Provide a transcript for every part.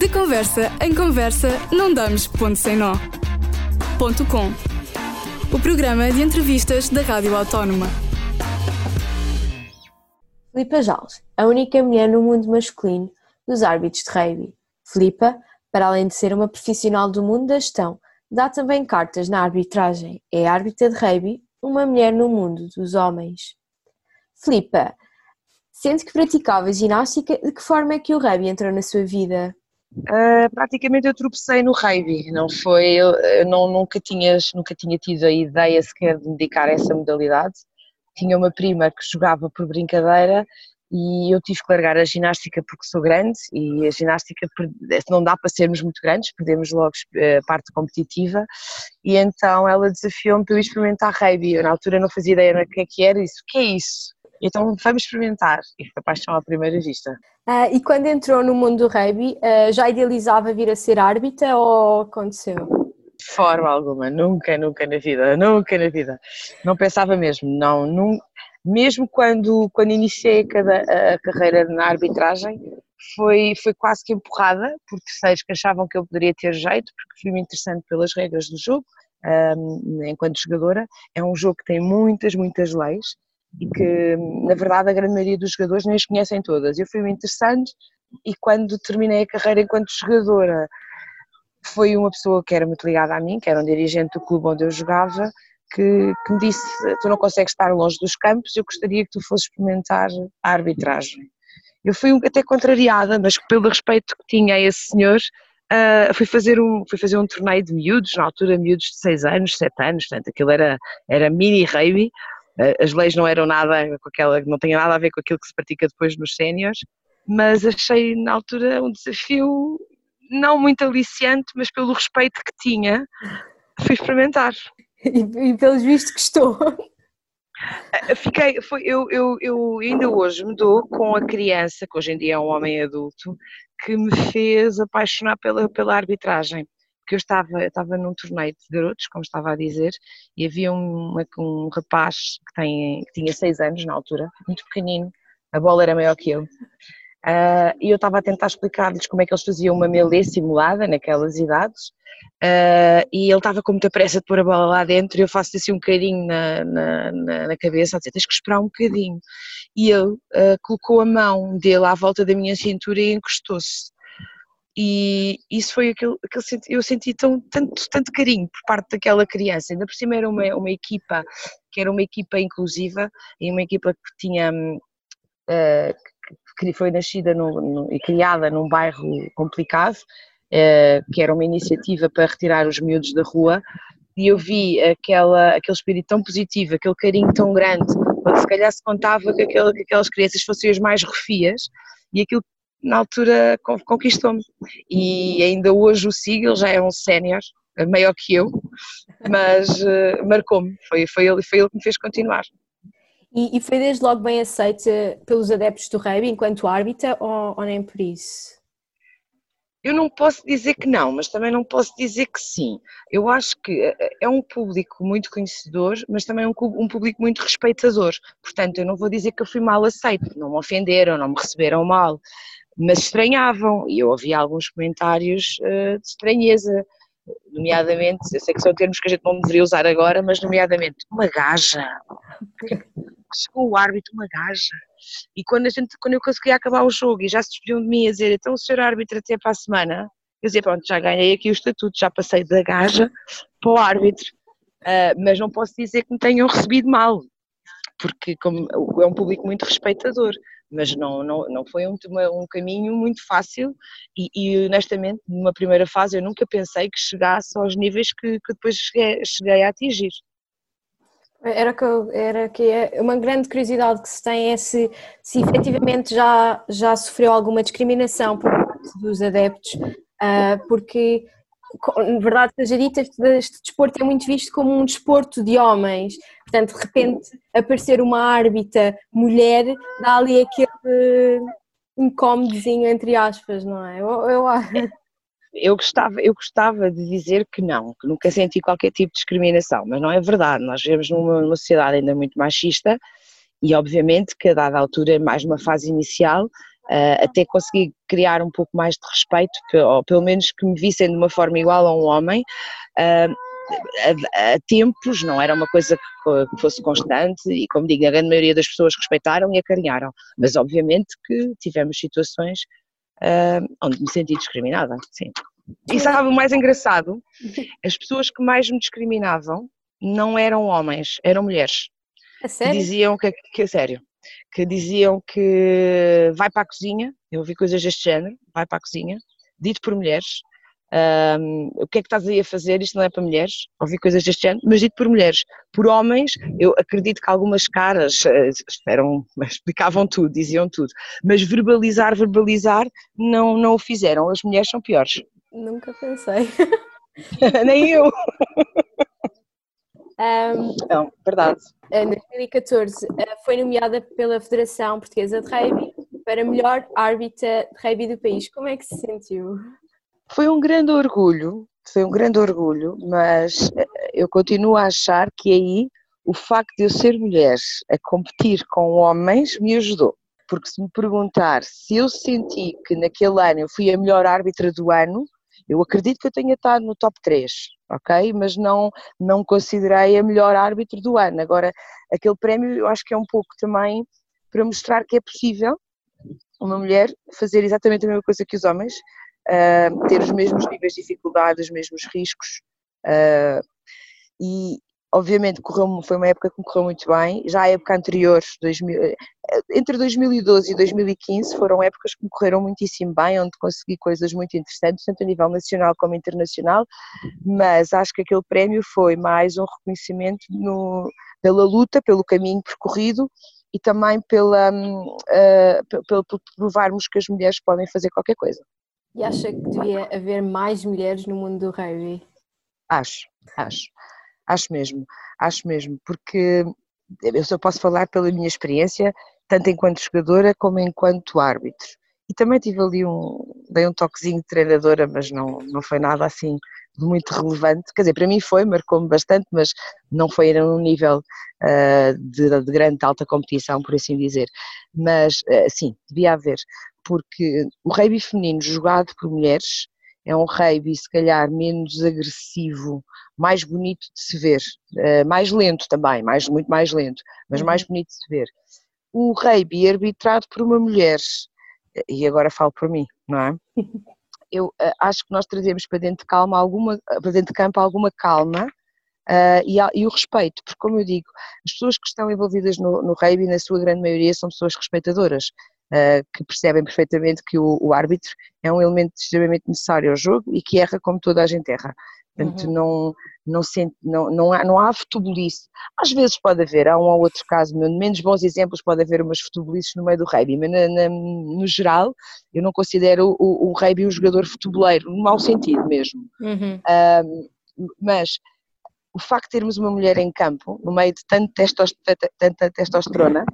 De conversa em conversa, não damos ponto sem nó. Ponto com. O programa de entrevistas da Rádio Autónoma. Filipa Jales, a única mulher no mundo masculino dos árbitros de rugby. Filipa, para além de ser uma profissional do mundo da gestão, dá também cartas na arbitragem. É árbitra de rugby, uma mulher no mundo dos homens. Filipa, sente que praticava ginástica, de que forma é que o rugby entrou na sua vida? Uh, praticamente eu tropecei no rugby, não foi, eu, não, nunca, tinha, nunca tinha tido a ideia sequer de me dedicar a essa modalidade. Tinha uma prima que jogava por brincadeira e eu tive que largar a ginástica porque sou grande e a ginástica não dá para sermos muito grandes, perdemos logo a ah, parte competitiva e então ela desafiou-me para eu experimentar rugby. Eu na altura não fazia ideia do que é que era isso. O que é isso? Então vamos experimentar. E foi paixão à primeira vista. Uh, e quando entrou no mundo do rugby, uh, já idealizava vir a ser árbitra ou aconteceu? De forma alguma, nunca, nunca na vida, nunca na vida. Não pensava mesmo, não, não mesmo quando, quando iniciei a, a carreira na arbitragem, foi, foi quase que empurrada por terceiros que achavam que eu poderia ter jeito, porque fui-me interessante pelas regras do jogo, um, enquanto jogadora. É um jogo que tem muitas, muitas leis, e que, na verdade, a grande maioria dos jogadores nem as conhecem todas. Eu fui-me interessante e quando terminei a carreira enquanto jogadora, foi uma pessoa que era muito ligada a mim, que era um dirigente do clube onde eu jogava, que, que me disse: Tu não consegues estar longe dos campos, eu gostaria que tu fosses experimentar a arbitragem. Eu fui até contrariada, mas pelo respeito que tinha a esse senhor, uh, fui, fazer um, fui fazer um torneio de miúdos, na altura miúdos de 6 anos, 7 anos, portanto aquilo era, era mini rugby, as leis não eram nada com aquela, não tinha nada a ver com aquilo que se pratica depois nos séniores, mas achei na altura um desafio não muito aliciante, mas pelo respeito que tinha, fui experimentar. E, e pelos vistos que estou. Eh, fiquei, foi, eu, eu, eu ainda hoje me dou com a criança, que hoje em dia é um homem adulto, que me fez apaixonar pela, pela arbitragem porque eu estava, eu estava num torneio de garotos, como estava a dizer, e havia um, um rapaz que, tem, que tinha seis anos na altura, muito pequenino, a bola era maior que eu, uh, e eu estava a tentar explicar-lhes como é que eles faziam uma melee simulada naquelas idades, uh, e ele estava com muita pressa de pôr a bola lá dentro, e eu faço assim um na, na, na, na cabeça, a dizer, tens que esperar um bocadinho, e ele uh, colocou a mão dele à volta da minha cintura e encostou-se, e isso foi aquilo, aquilo eu senti tão, tanto, tanto carinho por parte daquela criança, ainda por cima era uma, uma equipa que era uma equipa inclusiva e uma equipa que tinha uh, que foi nascida no, no, e criada num bairro complicado, uh, que era uma iniciativa para retirar os miúdos da rua. E eu vi aquela, aquele espírito tão positivo, aquele carinho tão grande, se calhar se contava que, aquele, que aquelas crianças fossem as mais refias. E aquilo na altura conquistou-me. E ainda hoje o sigo, ele já é um sénior, maior que eu, mas uh, marcou-me, foi, foi, ele, foi ele que me fez continuar. E, e foi desde logo bem aceito pelos adeptos do rugby enquanto árbitra ou, ou nem por isso? Eu não posso dizer que não, mas também não posso dizer que sim. Eu acho que eh, é um público muito conhecedor, mas também um, um público muito respeitador. Portanto, eu não vou dizer que eu fui mal aceito, não me ofenderam, não me receberam mal mas estranhavam e eu ouvi alguns comentários uh, de estranheza, nomeadamente, eu sei que são termos que a gente não deveria usar agora, mas nomeadamente uma gaja. Chegou o árbitro, uma gaja. E quando, a gente, quando eu conseguia acabar o jogo e já se despediam de mim a dizer, então o senhor árbitro até para a semana, eu dizia, pronto, já ganhei aqui o estatuto, já passei da gaja para o árbitro. Uh, mas não posso dizer que me tenham recebido mal, porque como, é um público muito respeitador mas não, não, não foi um, um caminho muito fácil e, e, honestamente numa primeira fase eu nunca pensei que chegasse aos níveis que, que depois cheguei, cheguei, a atingir. Era que, era que é uma grande curiosidade que se tem é se, se efetivamente já, já sofreu alguma discriminação por parte dos adeptos, uh, porque na verdade seja dita, este, desporto é muito visto como um desporto de homens, portanto, de repente aparecer uma árbitra mulher dá ali aquele incómodozinho, entre aspas, não é? Eu, eu... eu gostava, eu gostava de dizer que não, que nunca senti qualquer tipo de discriminação, mas não é verdade. Nós vivemos numa, numa sociedade ainda muito machista e, obviamente, que a dada altura, mais numa fase inicial, uh, até consegui criar um pouco mais de respeito, ou pelo menos que me vissem de uma forma igual a um homem. Uh, a, a, tempos, não era uma coisa que, que, fosse constante e, como digo, a grande maioria das pessoas respeitaram e acarinharam, mas obviamente que tivemos situações uh, onde me senti discriminada, sim. E sabe o mais engraçado? As pessoas que mais me discriminavam não eram homens, eram mulheres. A sério? Diziam que, que, sério, que diziam que vai para a cozinha, eu ouvi coisas deste género, vai para a cozinha, dito por mulheres, um, o que é que estás aí a fazer? Isto não é para mulheres, ouvi coisas deste género, mas dito por mulheres. Por homens, eu acredito que algumas caras uh, eram, explicavam tudo, diziam tudo, mas verbalizar, verbalizar, não, não o fizeram. As mulheres são piores. Nunca pensei. Nem eu. Um, não, verdade. Em 2014 eh, foi nomeada pela Federação Portuguesa de Rugby para melhor árbitra de rugby do país. Como é que se sentiu? Foi um grande orgulho, foi um grande orgulho, mas eh, eu continuo a achar que aí o facto de eu ser mulher a competir com homens me ajudou. Porque se me perguntar se eu senti que naquele ano eu fui a melhor árbitra do ano, eu acredito que eu tenha estado no top 3, ok? Mas não, não considerei a melhor árbitro do ano. Agora, aquele prémio eu acho que é um pouco também para mostrar que é possível uma mulher fazer exatamente a mesma coisa que os homens, uh, ter os mesmos níveis de dificuldade, os mesmos riscos. Uh, e obviamente correu, foi uma época que me correu muito bem. Já a época anterior, 2000, eh, entre 2012 e 2015, foram épocas que me correram muitíssimo bem, onde consegui coisas muito interessantes, tanto a nível nacional como internacional. Mas acho que aquele prémio foi mais um reconhecimento no, pela luta, pelo caminho percorrido e também pela, uh, pelo, pelo provarmos que as mulheres podem fazer qualquer coisa. E acha que devia haver mais mulheres no mundo do rugby? Acho, acho, acho mesmo, acho mesmo, porque eu só posso falar pela minha experiência, tanto enquanto jogadora como enquanto árbitro. E também tive ali um, dei um toquezinho de treinadora, mas não, não foi nada assim muito relevante. Quer dizer, para mim foi, marcou-me bastante, mas não foi a um nível uh, de, de, grande, alta competição, por assim dizer. Mas, uh, sim, devia haver porque o rugby feminino jogado por mulheres é um rugby se calhar menos agressivo, mais bonito de se ver, uh, mais lento também, mais, muito mais lento, mas mais uhum. bonito de se ver. O rugby arbitrado por uma mulher, e agora falo por mim, não é? Eu uh, acho que nós trazemos para dentro de calma alguma, para dentro de campo alguma calma uh, e, e, o respeito, porque como eu digo, as pessoas que estão envolvidas no, no rugby, na sua grande maioria, são pessoas respeitadoras uh, que percebem perfeitamente que o, o, árbitro é um elemento extremamente necessário ao jogo e que erra como toda a gente erra. Portanto, uhum. não, não, sente, não, não, há, não há futebolice. Às vezes pode haver, há um ou outro caso, menos bons exemplos, pode haver umas futebolices no meio do rugby, mas na, na, no geral eu não considero o, o rugby um jogador futeboleiro, no mau sentido mesmo. Uhum. Uh, mas o facto de termos uma mulher em campo, no meio de tanta testosterona,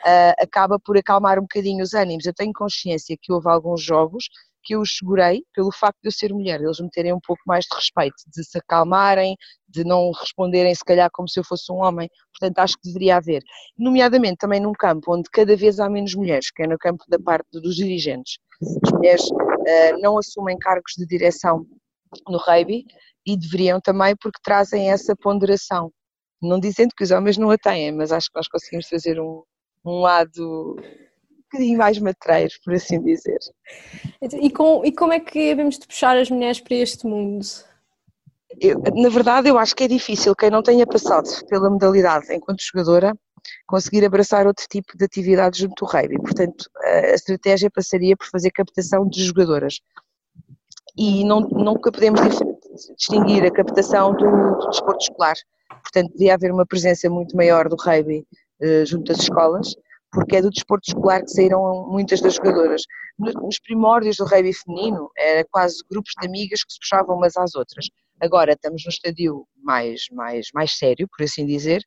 uh, acaba por acalmar um bocadinho os ânimos. Eu tenho consciência que houve alguns jogos que eu os segurei pelo facto de eu ser mulher, eles me terem um pouco mais de respeito, de se acalmarem, de não responderem se calhar como se eu fosse um homem, portanto acho que deveria haver, nomeadamente também num campo onde cada vez há menos mulheres, que é no campo da parte dos dirigentes. As mulheres uh, não assumem cargos de direção no rugby e deveriam também porque trazem essa ponderação. Não dizendo que os homens não a têm, mas acho que nós conseguimos trazer um, um lado um bocadinho mais matreiro, por assim dizer. E, com, e como é que devemos de puxar as mulheres para este mundo? Eu, na verdade, eu acho que é difícil quem não tenha passado pela modalidade enquanto jogadora conseguir abraçar outro tipo de atividade junto ao rugby. Portanto, a estratégia passaria por fazer captação de jogadoras. E não, nunca podemos distinguir a captação do, do desporto escolar. Portanto, devia haver uma presença muito maior do rugby junto às escolas, porque é do desporto escolar que saíram muitas das jogadoras. Nos primórdios do rugby feminino, era quase grupos de amigas que se puxavam umas às outras. Agora estamos num estadio mais, mais, mais sério, por assim dizer,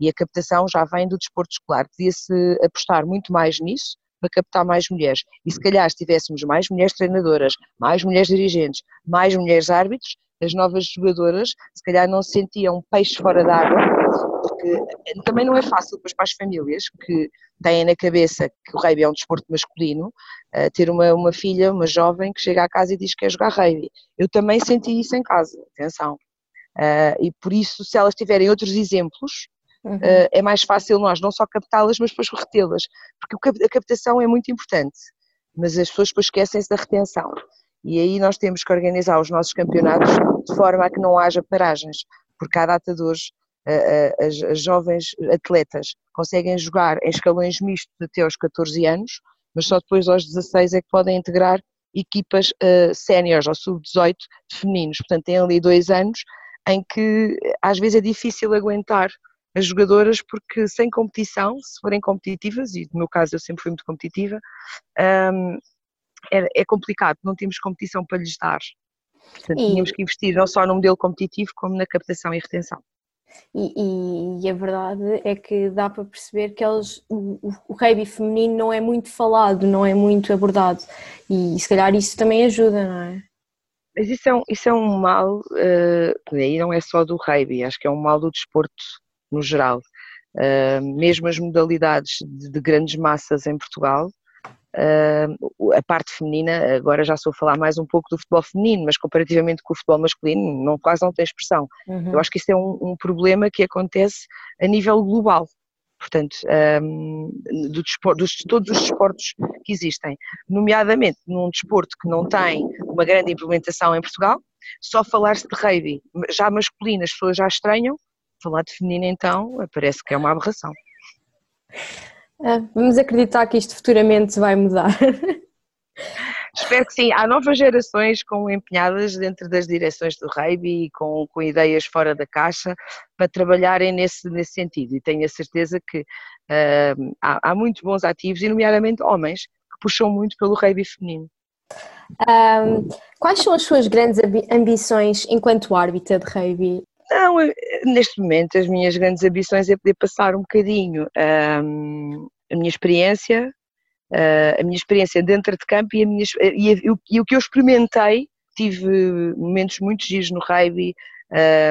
e a captação já vem do desporto escolar. Podia-se apostar muito mais nisso para captar mais mulheres. E se calhar se tivéssemos mais mulheres treinadoras, mais mulheres dirigentes, mais mulheres árbitros, as novas jogadoras se calhar não se sentiam peixe fora d'água, também não é fácil para as famílias que têm na cabeça que o rugby é um desporto masculino, uh, ter uma, uma filha, uma jovem que chega à casa e diz que quer jogar rugby. Eu também senti isso em casa, atenção. e por isso, se elas tiverem outros exemplos, uhum. é mais fácil nós não só captá-las, mas depois retê-las, porque a captação é muito importante, mas as pessoas depois esquecem-se da retenção. E aí nós temos que organizar os nossos campeonatos de forma a que não haja paragens, porque à data de hoje as, as jovens atletas conseguem jogar em escalões mistos até aos 14 anos, mas só depois aos 16 é que podem integrar equipas uh, séniores ou sub-18 de femininos. Portanto, têm ali dois anos em que às vezes é difícil aguentar as jogadoras porque sem competição, se forem competitivas, e no meu caso eu sempre fui muito competitiva, um, é, é, complicado, não temos competição para lhes dar. Portanto, tínhamos que investir não só no modelo competitivo como na captação e retenção. E, e, e, a verdade é que dá para perceber que eles, o, o rugby feminino não é muito falado, não é muito abordado e se calhar isso também ajuda, não é? Mas isso é um, isso é um mal, uh, aí não é só do rugby, acho que é um mal do desporto no geral. Uh, mesmo as modalidades de, de grandes massas em Portugal, a parte feminina, agora já estou a falar mais um pouco do futebol feminino, mas comparativamente com o futebol masculino, não, quase não tem expressão. Uhum. Eu acho que isso é um, um, problema que acontece a nível global. Portanto, um, do desporto, dos, todos os desportos que existem, nomeadamente num desporto que não tem uma grande implementação em Portugal, só falar-se de rugby, já masculino, as pessoas já estranham, falar de feminino então parece que é uma aberração. É, vamos acreditar que isto futuramente vai mudar. Espero que sim. Há novas gerações com empenhadas dentro das direções do rugby e com, com ideias fora da caixa para trabalharem nesse, nesse sentido. E tenho a certeza que uh, há, há muito bons ativos, e nomeadamente homens, que puxam muito pelo rugby feminino. Um, quais são as suas grandes ambições enquanto árbitra de rugby? Não, neste momento as minhas grandes ambições é poder passar um bocadinho um, a minha experiência, uh, a minha experiência dentro de campo e, minha, e, e, e, o que eu experimentei, tive momentos muito giros no rugby,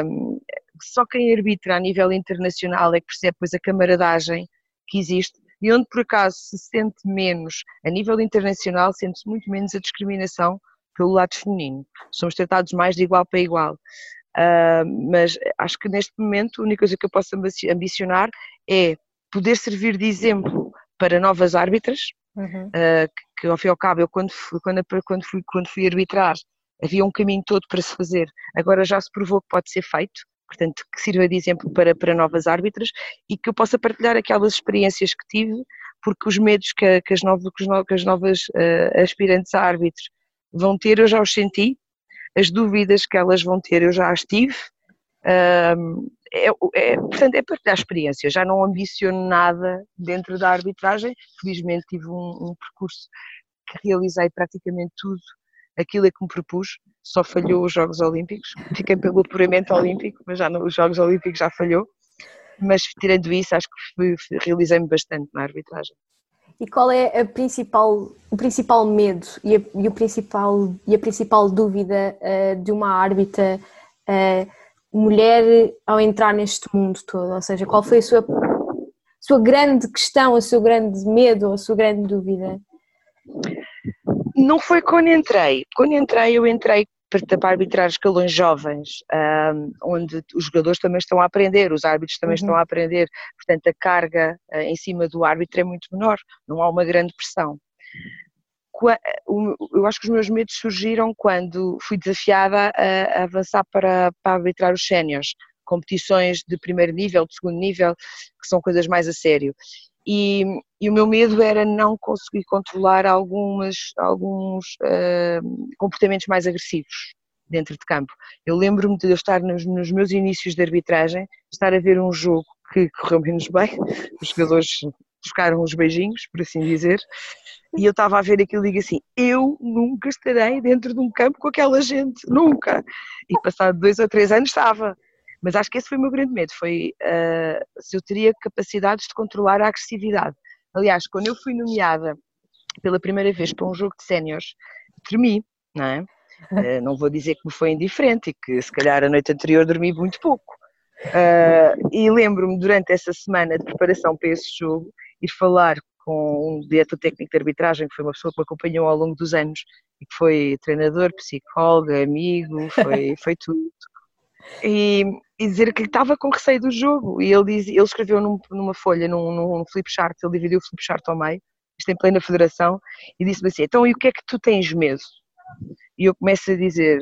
um, só quem arbitra a nível internacional é que percebe pois a camaradagem que existe e onde por acaso se sente menos, a nível internacional sente-se muito menos a discriminação pelo lado feminino. Somos tratados mais de igual para igual. Uh, mas acho que neste momento a única coisa que eu posso ambicionar é poder servir de exemplo para novas árbitras, uhum. uh, que, que, ao fim e ao cabo eu quando fui, quando, quando, fui, quando fui arbitrar havia um caminho todo para se fazer, agora já se provou que pode ser feito, portanto que sirva de exemplo para, para novas árbitras e que eu possa partilhar aquelas experiências que tive, porque os medos que, que, as, novas, que as novas uh, aspirantes a árbitros vão ter eu já os senti, as dúvidas que elas vão ter eu já as tive. Um, é, é, portanto, é partilhar experiência. Já não ambiciono nada dentro da arbitragem. Felizmente tive um, um percurso que realizei praticamente tudo aquilo a que me propus. Só falhou os Jogos Olímpicos. Fiquei pelo apuramento olímpico, mas já nos Jogos Olímpicos já falhou. Mas tirando isso, acho que realizei-me bastante na arbitragem. E qual é a principal, o principal medo e a, e o principal, e a principal dúvida uh, de uma árbitra uh, mulher ao entrar neste mundo todo? Ou seja, qual foi a sua, sua grande questão, o seu grande medo, a sua grande dúvida? Não foi quando entrei. Quando entrei, eu entrei para arbitrar escalões jovens, um, onde os jogadores também estão a aprender, os árbitros também uhum. estão a aprender, portanto a carga uh, em cima do árbitro é muito menor, não há uma grande pressão. Eu acho que os meus medos surgiram quando fui desafiada a, avançar para, para arbitrar os séniores, competições de primeiro nível, de segundo nível, que são coisas mais a sério. E, e, o meu medo era não conseguir controlar algumas, alguns uh, comportamentos mais agressivos dentro de campo. Eu lembro-me de eu estar nos, nos, meus inícios de arbitragem, estar a ver um jogo que correu menos bem, os jogadores buscaram uns beijinhos, por assim dizer, e eu estava a ver aquilo e digo assim, eu nunca estarei dentro de um campo com aquela gente, nunca. E passado dois ou três anos estava. Mas acho que esse foi o meu grande medo, foi uh, se eu teria capacidades de controlar a agressividade. Aliás, quando eu fui nomeada pela primeira vez para um jogo de séniores, tremi, não é? Uh, não vou dizer que me foi indiferente e que se calhar a noite anterior dormi muito pouco, Uh, e lembro-me durante essa semana de preparação para esse jogo ir falar com um diretor técnico de arbitragem, que foi uma pessoa que me acompanhou ao longo dos anos e que foi treinador, psicólogo, amigo, foi, foi tudo. E, e, dizer que ele estava com receio do jogo. E ele, diz, ele escreveu num, numa folha, num, num flip chart, ele dividiu o flip chart ao meio, isto em plena federação, e disse-me assim: então, e o que é que tu tens medo? E eu começo a dizer: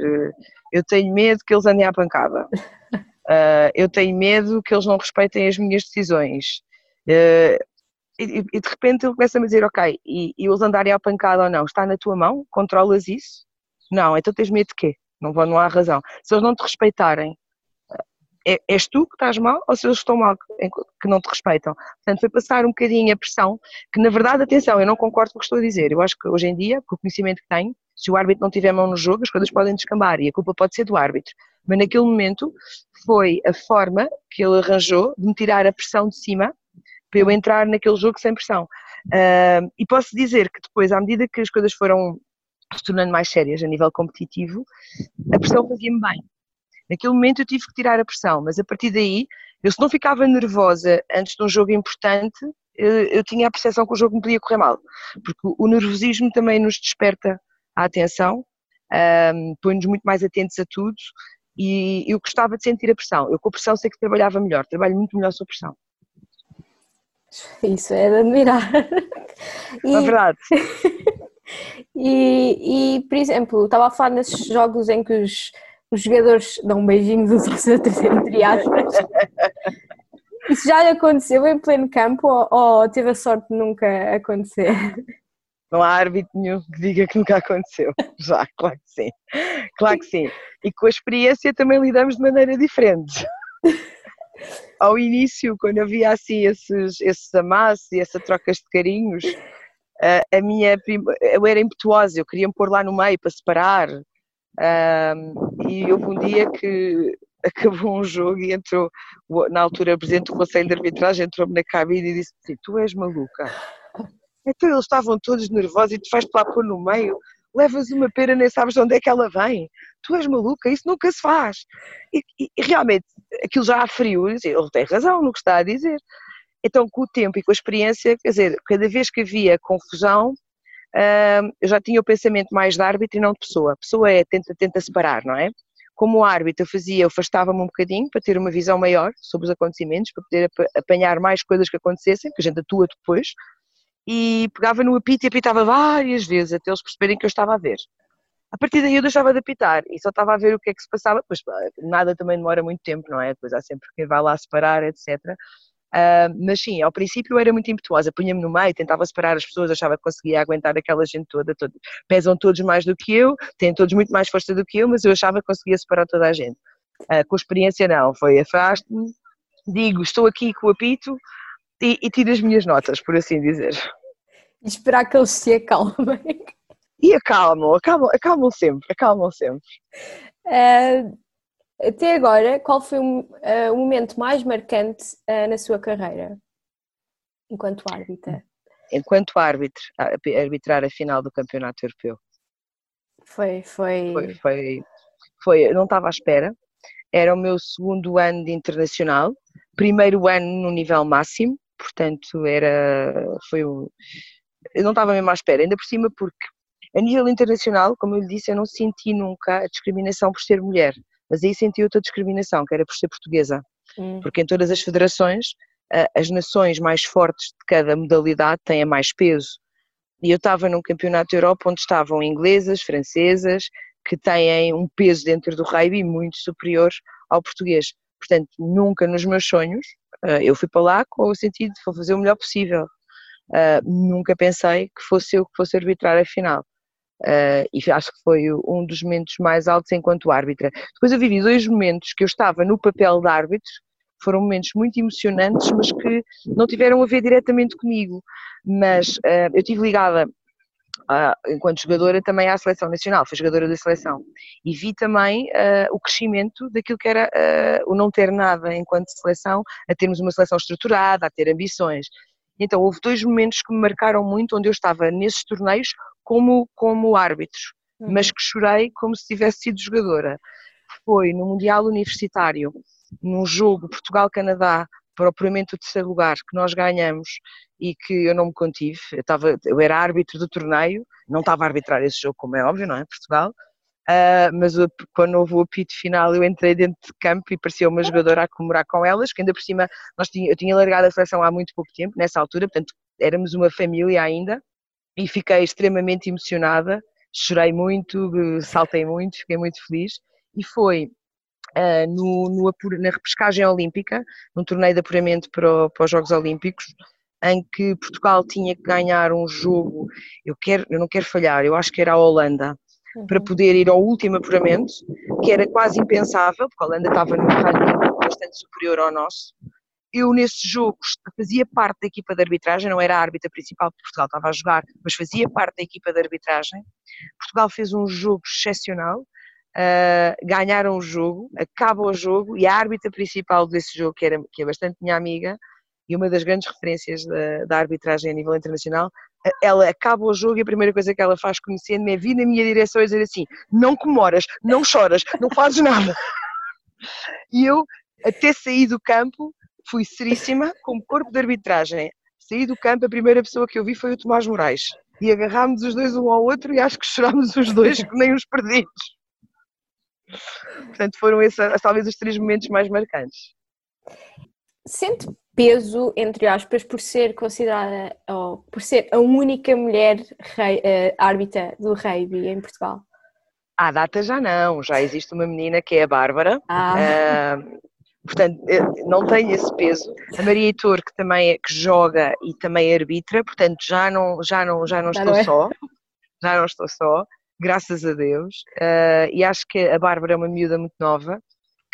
eu tenho medo que eles andem à pancada. Uh, eu tenho medo que eles não respeitem as minhas decisões. Uh, e, e, de repente ele começa a me dizer: Ok, e, e eles andarem à pancada ou não, está na tua mão? Controlas isso? Não, então tens medo de quê? Não, não há razão. Se eles não te respeitarem, é, és tu que estás mal ou se eles estão mal que não te respeitam? Portanto, foi passar um bocadinho a pressão, que na verdade, atenção, eu não concordo com o que estou a dizer. Eu acho que hoje em dia, com o conhecimento que tenho, se o árbitro não tiver mão no jogo, as coisas podem descambar e a culpa pode ser do árbitro. Mas naquele momento foi a forma que ele arranjou de me tirar a pressão de cima para eu entrar naquele jogo sem pressão. Uh, e posso dizer que depois, à medida que as coisas foram se tornando mais sérias a nível competitivo, a pressão fazia-me bem. Naquele momento eu tive que tirar a pressão, mas a partir daí, eu se não ficava nervosa antes de um jogo importante, eu, eu tinha a percepção que o jogo me podia correr mal, porque o nervosismo também nos desperta a atenção, um, põe-nos muito mais atentos a tudo e eu gostava de sentir a pressão. Eu com a pressão sei que trabalhava melhor, trabalho muito melhor sob pressão. Isso é de admirar. E, é verdade. e, e, por exemplo, estava a falar nesses jogos em que os, os jogadores dão um beijinho dos outros, entre aspas. Isso já lhe aconteceu em pleno campo ou, ou teve a sorte de nunca acontecer? Não há árbitro nenhum que diga que nunca aconteceu. Já, claro que sim. Claro que sim. E com a experiência também lidamos de maneira diferente. Ao início, quando havia assim esses, esses amassos e essa trocas de carinhos, a minha eu era impetuosa, eu queria me pôr lá no meio para separar. e houve um dia que acabou um jogo e entrou, na altura, o presidente do Conselho de Arbitragem entrou-me na cabine e disse assim: Tu és maluca então eles estavam todos nervosos e tu vais-te lá pôr no meio, levas uma pera nem sabes de onde é que ela vem. Tu és maluca, isso nunca se faz. E, e, e realmente, aquilo já há frio, ele tem razão no que está a dizer. Então, com o tempo e com a experiência, quer dizer, cada vez que havia confusão, eu já tinha o pensamento mais de árbitro e não de pessoa. A pessoa é tenta, tenta separar, não é? Como árbitro eu fazia, eu afastava-me um bocadinho para ter uma visão maior sobre os acontecimentos, para poder apanhar mais coisas que acontecessem, que a gente atua depois, e pegava no apito e apitava várias vezes até eles perceberem que eu estava a ver. A partir daí eu deixava de apitar e só estava a ver o que é que se passava, pois nada também demora muito tempo, não é? Depois há sempre quem vai lá separar, etc. Uh, mas sim, ao princípio eu era muito impetuosa, punha-me no meio, tentava separar as pessoas, achava que conseguia aguentar aquela gente toda, toda, pesam todos mais do que eu, têm todos muito mais força do que eu, mas eu achava que conseguia separar toda a gente. Uh, com a experiência não, foi afaste-me, digo, estou aqui com o apito, e, e tiro as minhas notas, por assim dizer. E esperar que eles se acalmem. E acalmam, acalmam, acalmam sempre, acalmam sempre. Uh, até agora, qual foi o, uh, o momento mais marcante uh, na sua carreira enquanto árbitra? Enquanto árbitro, arbitrar a final do Campeonato Europeu. Foi, foi. Foi, foi, foi não estava à espera. Era o meu segundo ano de internacional, primeiro ano no nível máximo, portanto era, foi um, eu não estava mesmo à espera, ainda por cima porque a nível internacional, como eu lhe disse, eu não senti nunca a discriminação por ser mulher, mas aí senti outra discriminação, que era por ser portuguesa, hum. porque em todas as federações as nações mais fortes de cada modalidade têm a mais peso, e eu estava num campeonato da Europa onde estavam inglesas, francesas, que têm um peso dentro do rugby muito superior ao português. Portanto, nunca nos meus sonhos Uh, eu fui para lá com o sentido de fazer o melhor possível. Uh, nunca pensei que fosse eu que fosse arbitrar a final. Uh, e acho que foi um dos momentos mais altos enquanto árbitra. Depois eu vivi dois momentos que eu estava no papel de árbitro, foram momentos muito emocionantes, mas que não tiveram a ver diretamente comigo. Mas uh, eu estive ligada uh, enquanto jogadora também à seleção nacional, fui jogadora da seleção e vi também o crescimento daquilo que era o não ter nada enquanto seleção, a termos uma seleção estruturada, a ter ambições. Então houve dois momentos que me marcaram muito onde eu estava nesses torneios como, como árbitro, uhum. mas que chorei como se tivesse sido jogadora. Foi no Mundial Universitário num jogo Portugal-Canadá para o terceiro lugar que nós ganhamos e que eu não me contive, eu, estava, eu era árbitro do torneio, não estava a arbitrar esse jogo, como é óbvio, não é? Portugal, uh, mas eu, quando houve o apito final eu entrei dentro de campo e parecia uma jogadora a comemorar com elas, que ainda por cima nós tinha, eu tinha largado a seleção há muito pouco tempo, nessa altura, portanto éramos uma família ainda, e fiquei extremamente emocionada, chorei muito, saltei muito, fiquei muito feliz, e foi uh, no, no, na repescagem olímpica, num torneio de apuramento para, o, para os Jogos Olímpicos, em que Portugal tinha que ganhar um jogo, eu, quero, eu não quero falhar, eu acho que era a Holanda, uhum. para poder ir ao último apuramento, que era quase impensável, porque a Holanda estava num ranking bastante superior ao nosso. Eu, nesse jogo, fazia parte da equipa de arbitragem, não era a árbitra principal, porque Portugal estava a jogar, mas fazia parte da equipa de arbitragem. Portugal fez um jogo excepcional, uh, ganharam o jogo, acaba o jogo, e a árbitra principal desse jogo, que, era, que é bastante minha amiga, e uma das grandes referências da, da, arbitragem a nível internacional, ela acaba o jogo e a primeira coisa que ela faz conhecendo-me é vir na minha direção e dizer assim, não comemoras, não choras, não fazes nada. E eu, até sair do campo, fui seríssima, como corpo de arbitragem. Saí do campo, a primeira pessoa que eu vi foi o Tomás Moraes. E agarrámos os dois um ao outro e acho que chorámos os dois, nem os perdidos. Portanto, foram esses, talvez os três momentos mais marcantes. Sente peso, entre aspas, por ser considerada, ou por ser a única mulher rei, uh, árbitra do rugby em Portugal? À data já não, já existe uma menina que é a Bárbara, ah. uh, portanto não tem esse peso. A Maria Heitor que também é, que joga e também arbitra, portanto já não, já não, já não já estou não é. só, já não estou só, graças a Deus, uh, e acho que a Bárbara é uma miúda muito nova,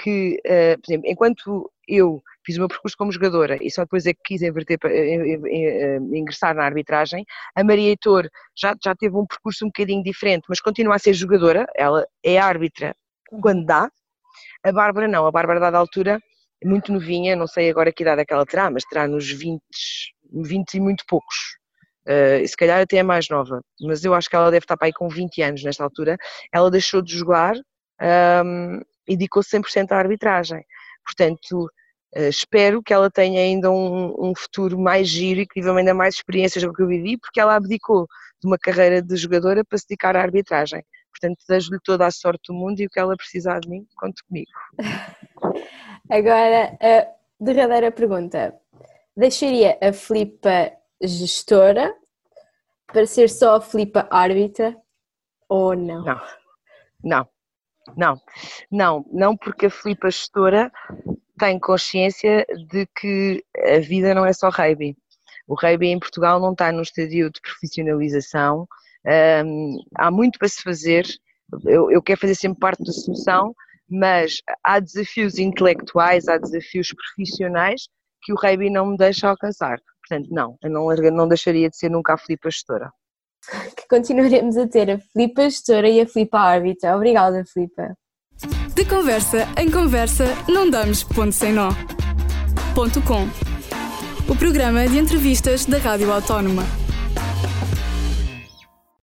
que, uh, por exemplo, enquanto eu fiz o meu percurso como jogadora e só depois é que quis inverter, eh, ingressar na arbitragem, a Maria Heitor já, já teve um percurso um bocadinho diferente, mas continua a ser jogadora, ela é árbitra quando dá, a Bárbara não, a Bárbara dada altura é muito novinha, não sei agora que idade é que ela terá, mas terá nos 20, 20 e muito poucos. Uh, se calhar até é mais nova, mas eu acho que ela deve estar para aí com 20 anos nesta altura. Ela deixou de jogar um, e dedicou-se 100% à arbitragem. Portanto, uh, espero que ela tenha ainda um, um, futuro mais giro e que viva ainda mais experiências do que eu vivi, porque ela abdicou de uma carreira de jogadora para se dedicar à arbitragem. Portanto, desejo-lhe toda a sorte do mundo e o que ela precisar de mim, conte comigo. Agora, a derradeira pergunta. Deixaria a Filipa gestora para ser só a Filipa árbitra ou não? Não, não, não, não, não porque a Filipa gestora tem consciência de que a vida não é só rugby. O rugby em Portugal não está num estadio de profissionalização, um, há muito para se fazer, eu, eu quero fazer sempre parte da solução, mas há desafios intelectuais, há desafios profissionais que o rugby não me deixa alcançar. Portanto, não, eu não, não deixaria de ser nunca a Filipa Gestora. Que continuaremos a ter a Filipa Gestora e a Filipa Árbitra. Obrigada, Filipa. De conversa em conversa, não damos ponto sem nó. Ponto com. O programa de entrevistas da Rádio Autónoma.